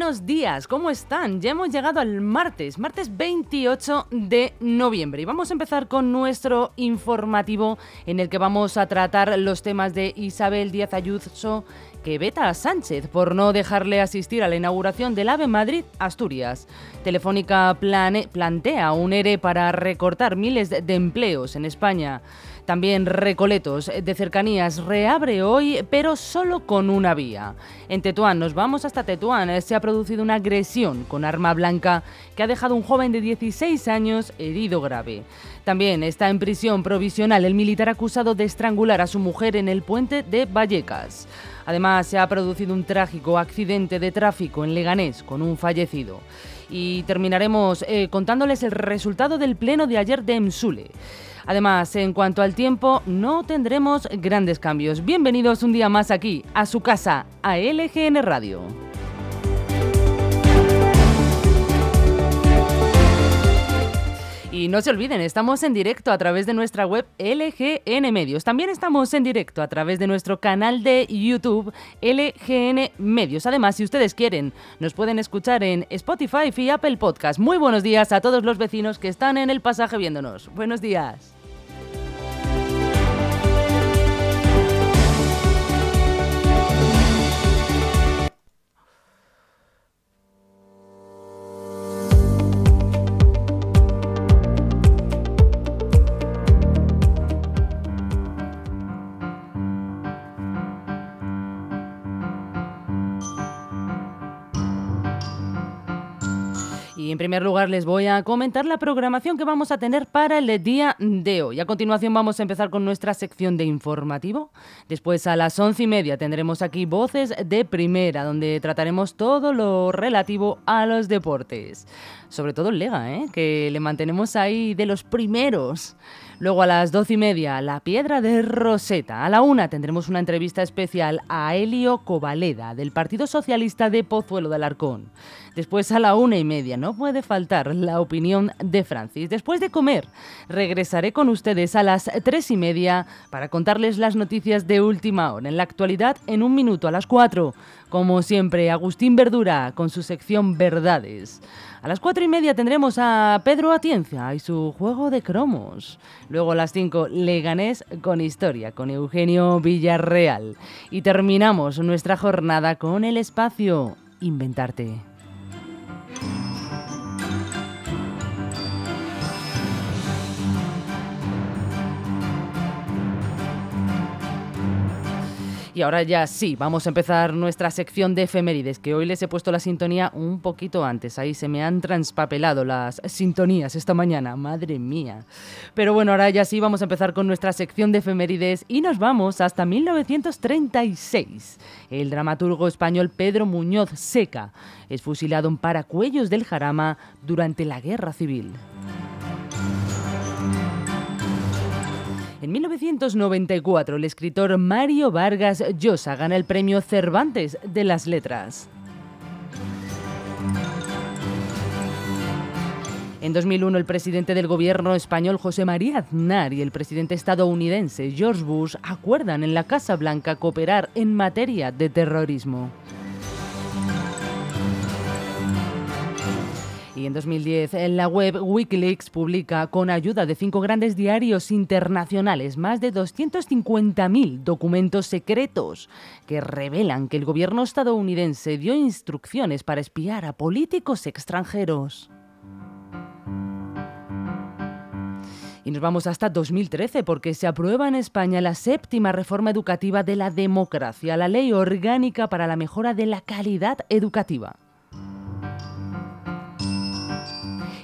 Buenos días, ¿cómo están? Ya hemos llegado al martes, martes 28 de noviembre y vamos a empezar con nuestro informativo en el que vamos a tratar los temas de Isabel Díaz Ayuso que veta a Sánchez por no dejarle asistir a la inauguración del AVE Madrid-Asturias. Telefónica plantea un ERE para recortar miles de empleos en España. También Recoletos de Cercanías reabre hoy, pero solo con una vía. En Tetuán, nos vamos hasta Tetuán, se ha producido una agresión con arma blanca que ha dejado un joven de 16 años herido grave. También está en prisión provisional el militar acusado de estrangular a su mujer en el puente de Vallecas. Además, se ha producido un trágico accidente de tráfico en Leganés con un fallecido. Y terminaremos eh, contándoles el resultado del pleno de ayer de Emsule. Además, en cuanto al tiempo, no tendremos grandes cambios. Bienvenidos un día más aquí, a su casa, a LGN Radio. Y no se olviden, estamos en directo a través de nuestra web LGN Medios. También estamos en directo a través de nuestro canal de YouTube LGN Medios. Además, si ustedes quieren, nos pueden escuchar en Spotify y Apple Podcast. Muy buenos días a todos los vecinos que están en el pasaje viéndonos. Buenos días. Primer lugar les voy a comentar la programación que vamos a tener para el día de hoy. A continuación vamos a empezar con nuestra sección de informativo. Después a las once y media tendremos aquí Voces de Primera, donde trataremos todo lo relativo a los deportes. Sobre todo el Lega, ¿eh? que le mantenemos ahí de los primeros. Luego a las doce y media, La Piedra de Roseta. A la una tendremos una entrevista especial a Helio Covaleda, del Partido Socialista de Pozuelo de Alarcón. Después a la una y media, no puede faltar la opinión de Francis. Después de comer, regresaré con ustedes a las tres y media para contarles las noticias de última hora. En la actualidad, en un minuto a las cuatro. Como siempre, Agustín Verdura con su sección Verdades. A las cuatro y media tendremos a Pedro Atienza y su juego de cromos. Luego a las cinco, Leganés con historia, con Eugenio Villarreal. Y terminamos nuestra jornada con el espacio Inventarte. Y ahora ya sí, vamos a empezar nuestra sección de efemérides, que hoy les he puesto la sintonía un poquito antes. Ahí se me han transpapelado las sintonías esta mañana, madre mía. Pero bueno, ahora ya sí, vamos a empezar con nuestra sección de efemérides y nos vamos hasta 1936. El dramaturgo español Pedro Muñoz Seca es fusilado en Paracuellos del Jarama durante la Guerra Civil. En 1994, el escritor Mario Vargas Llosa gana el premio Cervantes de las Letras. En 2001, el presidente del gobierno español José María Aznar y el presidente estadounidense George Bush acuerdan en la Casa Blanca cooperar en materia de terrorismo. Y en 2010, en la web Wikileaks publica, con ayuda de cinco grandes diarios internacionales, más de 250.000 documentos secretos que revelan que el gobierno estadounidense dio instrucciones para espiar a políticos extranjeros. Y nos vamos hasta 2013 porque se aprueba en España la séptima reforma educativa de la democracia, la ley orgánica para la mejora de la calidad educativa.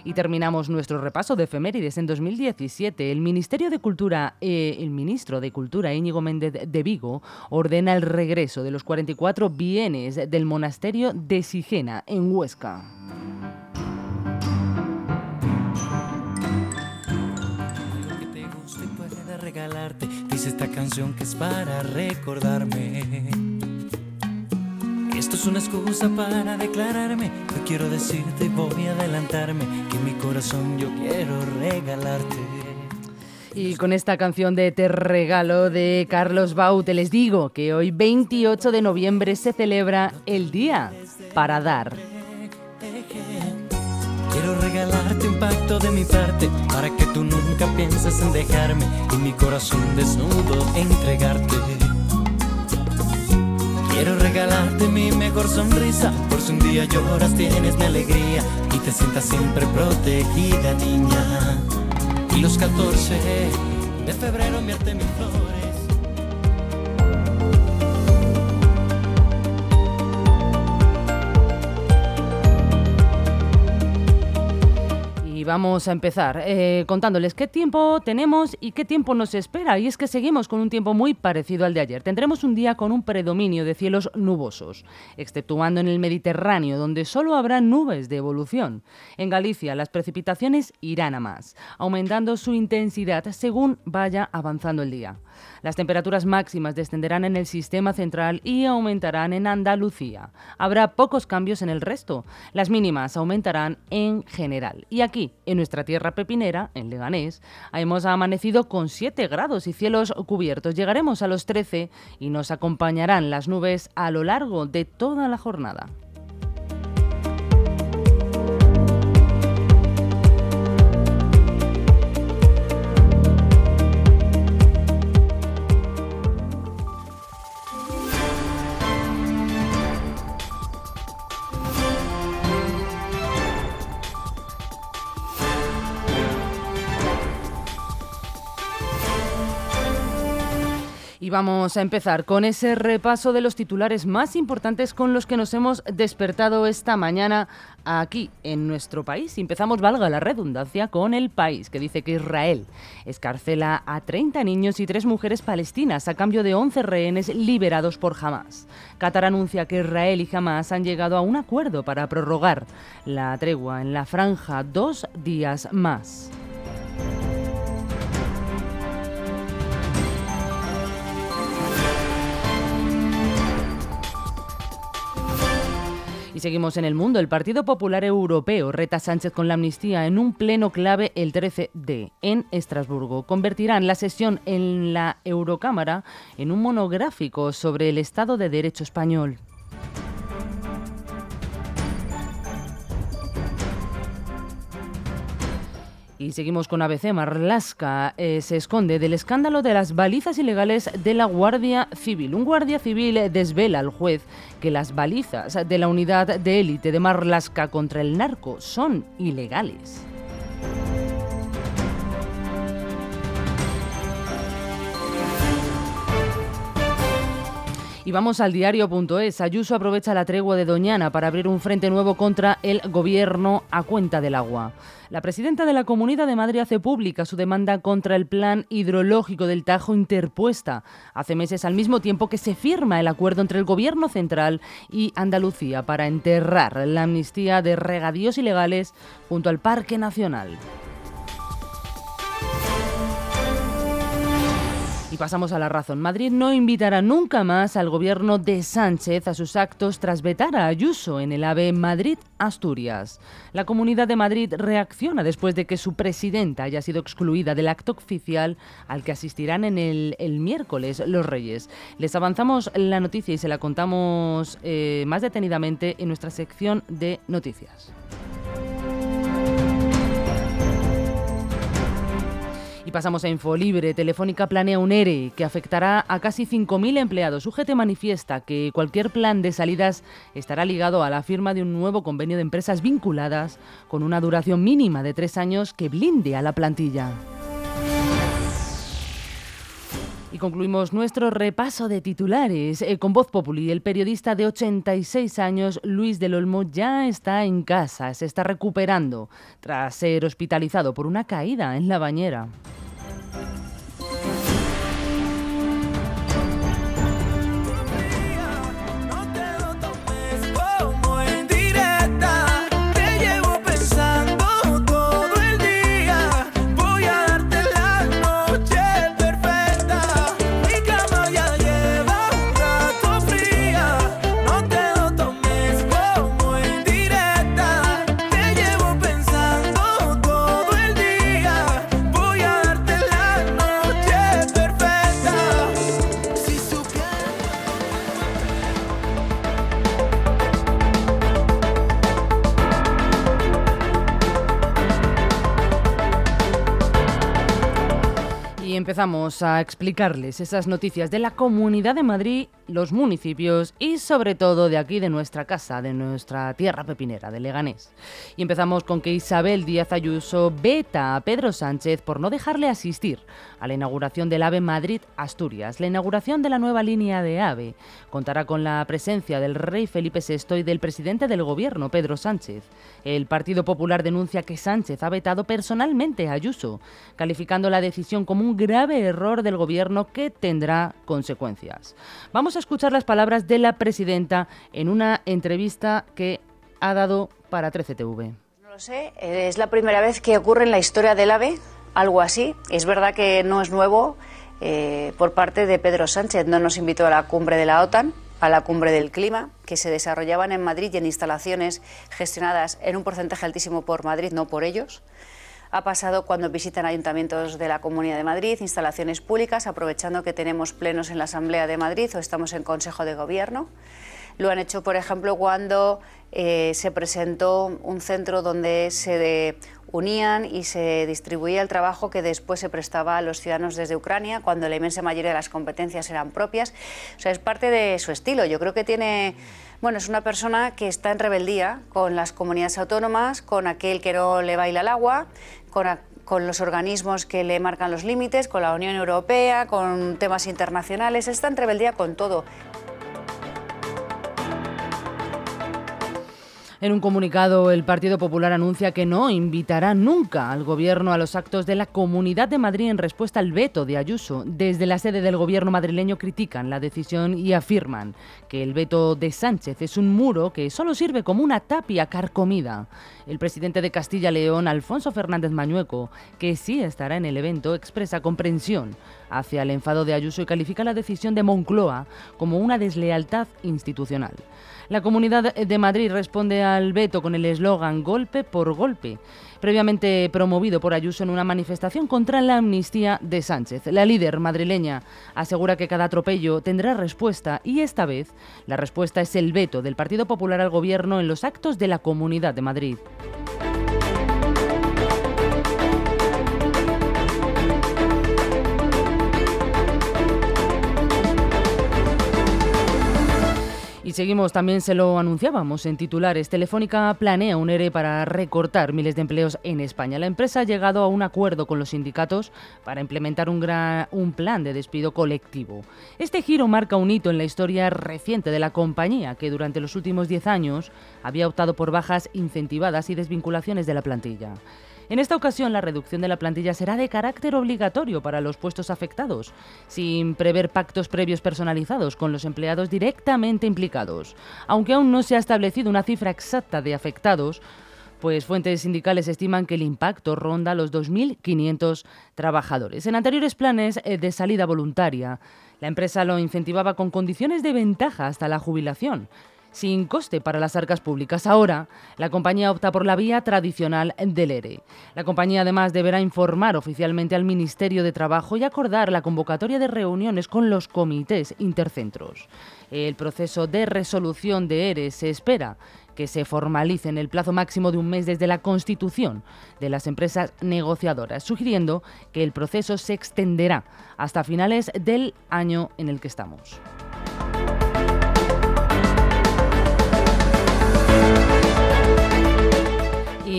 Y terminamos nuestro repaso de efemérides. En 2017, el Ministerio de Cultura, eh, el ministro de Cultura, Íñigo Méndez de Vigo, ordena el regreso de los 44 bienes del monasterio de Sigena, en Huesca. Regalarte, dice esta canción que es para recordarme esto es una excusa para declararme. Yo quiero decirte y voy a adelantarme que mi corazón yo quiero regalarte. Y con esta canción de Te Regalo de Carlos Baute les digo que hoy 28 de noviembre se celebra el Día para Dar. Quiero regalarte un pacto de mi parte para que tú nunca pienses en dejarme y mi corazón desnudo entregarte. Quiero regalarte mi mejor sonrisa, por si un día lloras tienes mi alegría y te sientas siempre protegida, niña. Y los 14 de febrero enviarte mi flores. Vamos a empezar eh, contándoles qué tiempo tenemos y qué tiempo nos espera. Y es que seguimos con un tiempo muy parecido al de ayer. Tendremos un día con un predominio de cielos nubosos, exceptuando en el Mediterráneo, donde solo habrá nubes de evolución. En Galicia las precipitaciones irán a más, aumentando su intensidad según vaya avanzando el día. Las temperaturas máximas descenderán en el sistema central y aumentarán en Andalucía. Habrá pocos cambios en el resto. Las mínimas aumentarán en general. Y aquí, en nuestra tierra pepinera, en Leganés, hemos amanecido con 7 grados y cielos cubiertos. Llegaremos a los 13 y nos acompañarán las nubes a lo largo de toda la jornada. Vamos a empezar con ese repaso de los titulares más importantes con los que nos hemos despertado esta mañana aquí en nuestro país. Empezamos, valga la redundancia, con el país, que dice que Israel escarcela a 30 niños y 3 mujeres palestinas a cambio de 11 rehenes liberados por Hamas. Qatar anuncia que Israel y Hamas han llegado a un acuerdo para prorrogar la tregua en la franja dos días más. Y seguimos en el mundo. El Partido Popular Europeo reta a Sánchez con la amnistía en un pleno clave el 13D en Estrasburgo. Convertirán la sesión en la Eurocámara en un monográfico sobre el Estado de Derecho español. Y seguimos con ABC. Marlasca eh, se esconde del escándalo de las balizas ilegales de la Guardia Civil. Un guardia civil desvela al juez que las balizas de la unidad de élite de Marlasca contra el narco son ilegales. Y vamos al diario.es. Ayuso aprovecha la tregua de Doñana para abrir un frente nuevo contra el gobierno a cuenta del agua. La presidenta de la Comunidad de Madrid hace pública su demanda contra el plan hidrológico del Tajo interpuesta hace meses al mismo tiempo que se firma el acuerdo entre el Gobierno central y Andalucía para enterrar la amnistía de regadíos ilegales junto al Parque Nacional. Y pasamos a la razón. Madrid no invitará nunca más al gobierno de Sánchez a sus actos tras vetar a Ayuso en el AVE Madrid-Asturias. La Comunidad de Madrid reacciona después de que su presidenta haya sido excluida del acto oficial al que asistirán en el, miércoles los Reyes. Les avanzamos la noticia y se la contamos eh, más detenidamente en nuestra sección de noticias. Y pasamos a Infolibre. Telefónica planea un ERE que afectará a casi 5.000 empleados. UGT manifiesta que cualquier plan de salidas estará ligado a la firma de un nuevo convenio de empresas vinculadas con una duración mínima de tres años que blinde a la plantilla. Y concluimos nuestro repaso de titulares eh, con Voz Populi. El periodista de 86 años, Luis del Olmo, ya está en casa, se está recuperando tras ser hospitalizado por una caída en la bañera. Empezamos a explicarles esas noticias de la Comunidad de Madrid, los municipios y sobre todo de aquí, de nuestra casa, de nuestra tierra pepinera, de Leganés. Y empezamos con que Isabel Díaz Ayuso veta a Pedro Sánchez por no dejarle asistir a la inauguración del AVE Madrid-Asturias. La inauguración de la nueva línea de AVE contará con la presencia del rey Felipe VI y del presidente del gobierno, Pedro Sánchez. El Partido Popular denuncia que Sánchez ha vetado personalmente a Ayuso, calificando la decisión como un grave error del gobierno que tendrá consecuencias. A escuchar las palabras de la presidenta en una entrevista que ha dado para 13TV. No lo sé, es la primera vez que ocurre en la historia del AVE algo así. Es verdad que no es nuevo eh, por parte de Pedro Sánchez. No nos invitó a la cumbre de la OTAN, a la cumbre del clima, que se desarrollaban en Madrid y en instalaciones gestionadas en un porcentaje altísimo por Madrid, no por ellos. Ha pasado cuando visitan ayuntamientos de la Comunidad de Madrid, instalaciones públicas, aprovechando que tenemos plenos en la Asamblea de Madrid o estamos en Consejo de Gobierno. Lo han hecho, por ejemplo, cuando eh, se presentó un centro donde se unían y se distribuía el trabajo que después se prestaba a los ciudadanos desde Ucrania, cuando la inmensa mayoría de las competencias eran propias. O sea, es parte de su estilo. Yo creo que tiene... Bueno, es una persona que está en rebeldía con las comunidades autónomas, con aquel que no le baila el agua, con, con los organismos que le marcan los límites, con la Unión Europea, con temas internacionales. Está en rebeldía con todo. En un comunicado, el Partido Popular anuncia que no invitará nunca al Gobierno a los actos de la Comunidad de Madrid en respuesta al veto de Ayuso. Desde la sede del Gobierno madrileño critican la decisión y afirman que el veto de Sánchez es un muro que solo sirve como una tapia carcomida. El presidente de Castilla-León, Alfonso Fernández Mañueco, que sí estará en el evento, expresa comprensión hacia el enfado de Ayuso y califica la decisión de Moncloa como una deslealtad institucional. La Comunidad de Madrid responde al veto con el eslogan golpe por golpe, previamente promovido por Ayuso en una manifestación contra la amnistía de Sánchez. La líder madrileña asegura que cada atropello tendrá respuesta y esta vez la respuesta es el veto del Partido Popular al Gobierno en los actos de la Comunidad de Madrid. Y seguimos, también se lo anunciábamos en titulares. Telefónica planea un ERE para recortar miles de empleos en España. La empresa ha llegado a un acuerdo con los sindicatos para implementar un, un plan de despido colectivo. Este giro marca un hito en la historia reciente de la compañía, que durante los últimos 10 años había optado por bajas incentivadas y desvinculaciones de la plantilla. En esta ocasión, la reducción de la plantilla será de carácter obligatorio para los puestos afectados, sin prever pactos previos personalizados con los empleados directamente implicados. Aunque aún no se ha establecido una cifra exacta de afectados, pues fuentes sindicales estiman que el impacto ronda los 2.500 trabajadores. En anteriores planes eh, de salida voluntaria, la empresa lo incentivaba con condiciones de ventaja hasta la jubilación sin coste para las arcas públicas. Ahora, la compañía opta por la vía tradicional del ERE. La compañía además deberá informar oficialmente al Ministerio de Trabajo y acordar la convocatoria de reuniones con los comités intercentros. El proceso de resolución de ERE se espera que se formalice en el plazo máximo de un mes desde la constitución de las empresas negociadoras, sugiriendo que el proceso se extenderá hasta finales del año en el que estamos.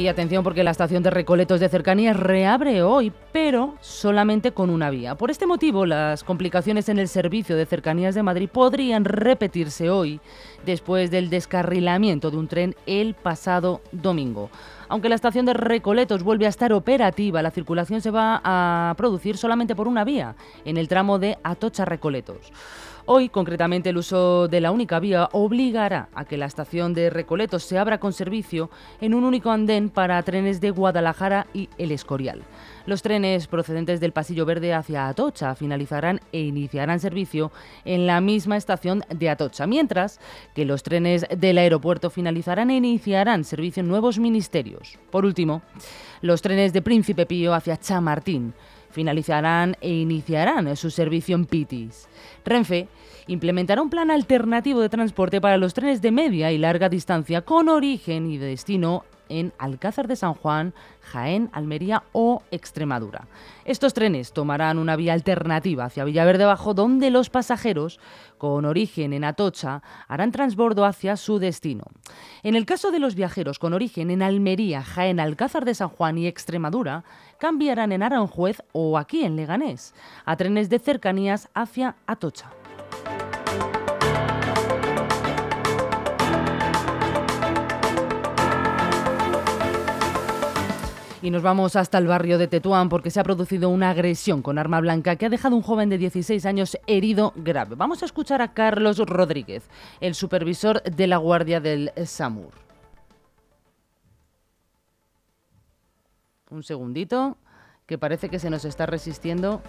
Y atención porque la estación de Recoletos de Cercanías reabre hoy, pero solamente con una vía. Por este motivo, las complicaciones en el servicio de Cercanías de Madrid podrían repetirse hoy, después del descarrilamiento de un tren el pasado domingo. Aunque la estación de Recoletos vuelve a estar operativa, la circulación se va a producir solamente por una vía, en el tramo de Atocha Recoletos. Hoy, concretamente, el uso de la única vía obligará a que la estación de Recoletos se abra con servicio en un único andén para trenes de Guadalajara y El Escorial. Los trenes procedentes del Pasillo Verde hacia Atocha finalizarán e iniciarán servicio en la misma estación de Atocha, mientras que los trenes del aeropuerto finalizarán e iniciarán servicio en nuevos ministerios. Por último, los trenes de Príncipe Pío hacia Chamartín finalizarán e iniciarán su servicio en Pitis. Renfe implementará un plan alternativo de transporte para los trenes de media y larga distancia con origen y destino en Alcázar de San Juan, Jaén, Almería o Extremadura. Estos trenes tomarán una vía alternativa hacia Villaverde Bajo, donde los pasajeros con origen en Atocha harán transbordo hacia su destino. En el caso de los viajeros con origen en Almería, Jaén, Alcázar de San Juan y Extremadura, cambiarán en Aranjuez o aquí en Leganés, a trenes de cercanías hacia Atocha. Y nos vamos hasta el barrio de Tetuán porque se ha producido una agresión con arma blanca que ha dejado un joven de 16 años herido grave. Vamos a escuchar a Carlos Rodríguez, el supervisor de la Guardia del SAMUR. Un segundito, que parece que se nos está resistiendo.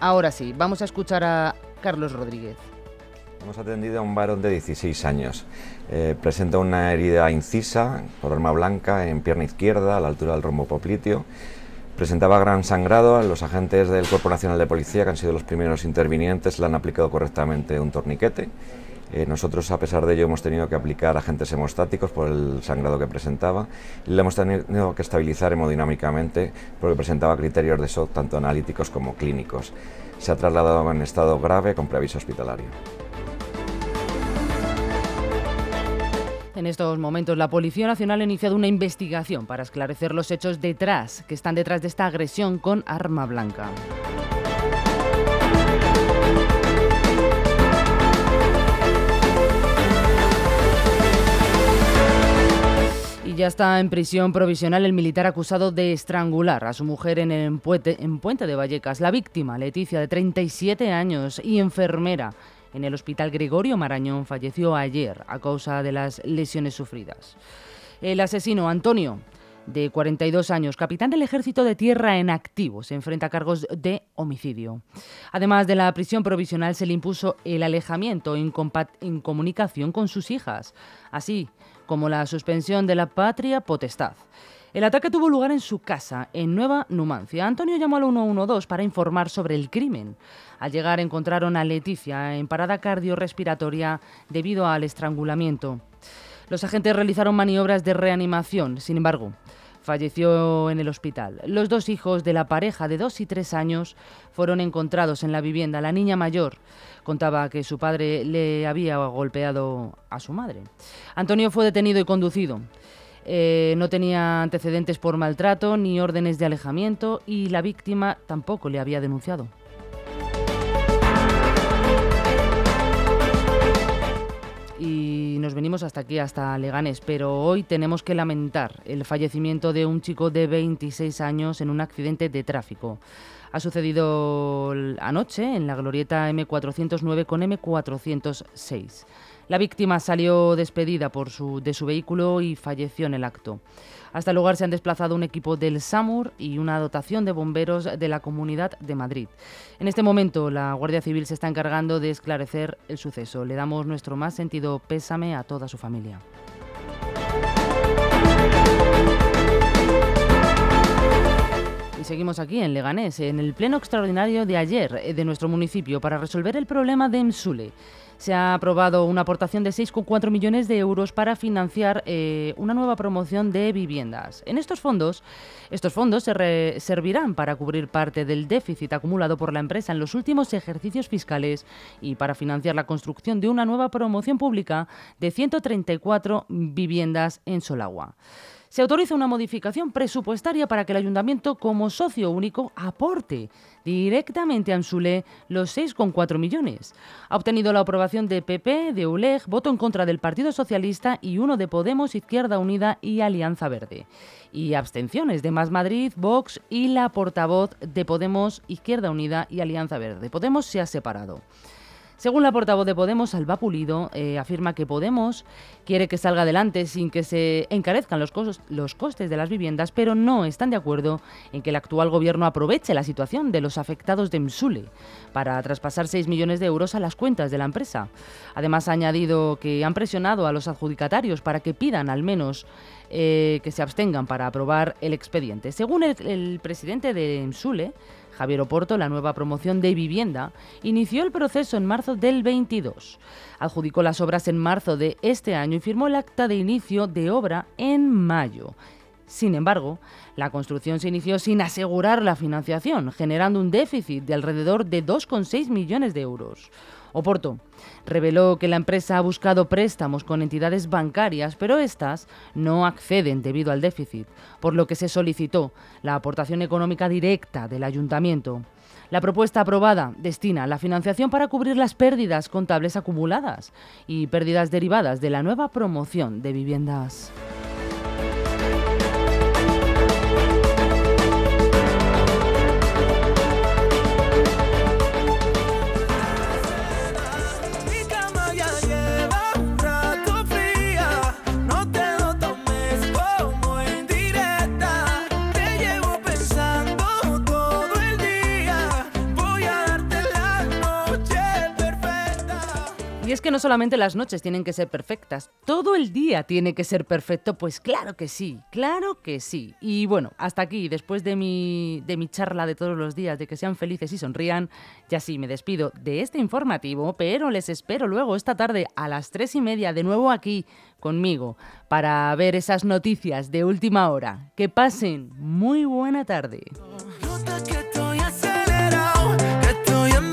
Ahora sí, vamos a escuchar a Carlos Rodríguez. Hemos atendido a un varón de 16 años. Eh, presenta una herida incisa por arma blanca en pierna izquierda a la altura del rombo popliteo. Presentaba gran sangrado. Los agentes del Cuerpo Nacional de Policía, que han sido los primeros intervinientes, le han aplicado correctamente un torniquete. Eh, nosotros, a pesar de ello, hemos tenido que aplicar agentes hemostáticos por el sangrado que presentaba y le hemos tenido que estabilizar hemodinámicamente porque presentaba criterios de shock tanto analíticos como clínicos. Se ha trasladado en estado grave con preaviso hospitalario. En estos momentos, la Policía Nacional ha iniciado una investigación para esclarecer los hechos detrás, que están detrás de esta agresión con arma blanca. Ya está en prisión provisional el militar acusado de estrangular a su mujer en, el puente, en Puente de Vallecas. La víctima, Leticia, de 37 años y enfermera, en el Hospital Gregorio Marañón falleció ayer a causa de las lesiones sufridas. El asesino Antonio, de 42 años, capitán del Ejército de Tierra en activo, se enfrenta a cargos de homicidio. Además de la prisión provisional, se le impuso el alejamiento en, comunicación con sus hijas, así como la suspensión de la patria potestad. El ataque tuvo lugar en su casa, en Nueva Numancia. Antonio llamó al 112 para informar sobre el crimen. Al llegar encontraron a Leticia en parada cardiorrespiratoria debido al estrangulamiento. Los agentes realizaron maniobras de reanimación, sin embargo, falleció en el hospital. Los dos hijos de la pareja de dos y tres años fueron encontrados en la vivienda. La niña mayor contaba que su padre le había golpeado a su madre. Antonio fue detenido y conducido. Eh, no tenía antecedentes por maltrato ni órdenes de alejamiento y la víctima tampoco le había denunciado. Y nos venimos hasta aquí, hasta Leganes, pero hoy tenemos que lamentar el fallecimiento de un chico de 26 años en un accidente de tráfico. Ha sucedido anoche en la glorieta M409 con M406. La víctima salió despedida de su vehículo y falleció en el acto. Hasta el lugar se han desplazado un equipo del SAMUR y una dotación de bomberos de la Comunidad de Madrid. En este momento, la Guardia Civil se está encargando de esclarecer el suceso. Le damos nuestro más sentido pésame a toda su familia. Seguimos aquí en Leganés, en el pleno extraordinario de ayer eh, de nuestro municipio para resolver el problema de Emsule se ha aprobado una aportación de 6,4 millones de euros para financiar eh, una nueva promoción de viviendas. En estos fondos, estos fondos se servirán para cubrir parte del déficit acumulado por la empresa en los últimos ejercicios fiscales y para financiar la construcción de una nueva promoción pública de 134 viviendas en Solagua se autoriza una modificación presupuestaria para que el ayuntamiento, como socio único, aporte directamente a Ansule los 6,4 millones. Ha obtenido la aprobación de PP, de ULEG, voto en contra del Partido Socialista y uno de Podemos, Izquierda Unida y Alianza Verde. Y abstenciones de Más Madrid, Vox y la portavoz de Podemos, Izquierda Unida y Alianza Verde. Podemos se ha separado. Según la portavoz de Podemos, Alba Pulido, eh, afirma que Podemos quiere que salga adelante sin que se encarezcan los, costes de las viviendas, pero no están de acuerdo en que el actual gobierno aproveche la situación de los afectados de Msule para traspasar 6 millones de euros a las cuentas de la empresa. Además, ha añadido que han presionado a los adjudicatarios para que pidan al menos eh, que se abstengan para aprobar el expediente. Según el, el presidente de Msule, Javier Oporto, la nueva promoción de vivienda, inició el proceso en marzo del 22. Adjudicó las obras en marzo de este año y firmó el acta de inicio de obra en mayo. Sin embargo, la construcción se inició sin asegurar la financiación, generando un déficit de alrededor de 2,6 millones de euros. Oporto reveló que la empresa ha buscado préstamos con entidades bancarias, pero estas no acceden debido al déficit, por lo que se solicitó la aportación económica directa del ayuntamiento. La propuesta aprobada destina la financiación para cubrir las pérdidas contables acumuladas y pérdidas derivadas de la nueva promoción de viviendas. Y es que no solamente las noches tienen que ser perfectas, todo el día tiene que ser perfecto, pues claro que sí, claro que sí. Y bueno, hasta aquí, después de mi, de mi charla de todos los días, de que sean felices y sonrían, ya sí, me despido de este informativo, pero les espero luego esta tarde a las tres y media de nuevo aquí conmigo para ver esas noticias de última hora. Que pasen muy buena tarde.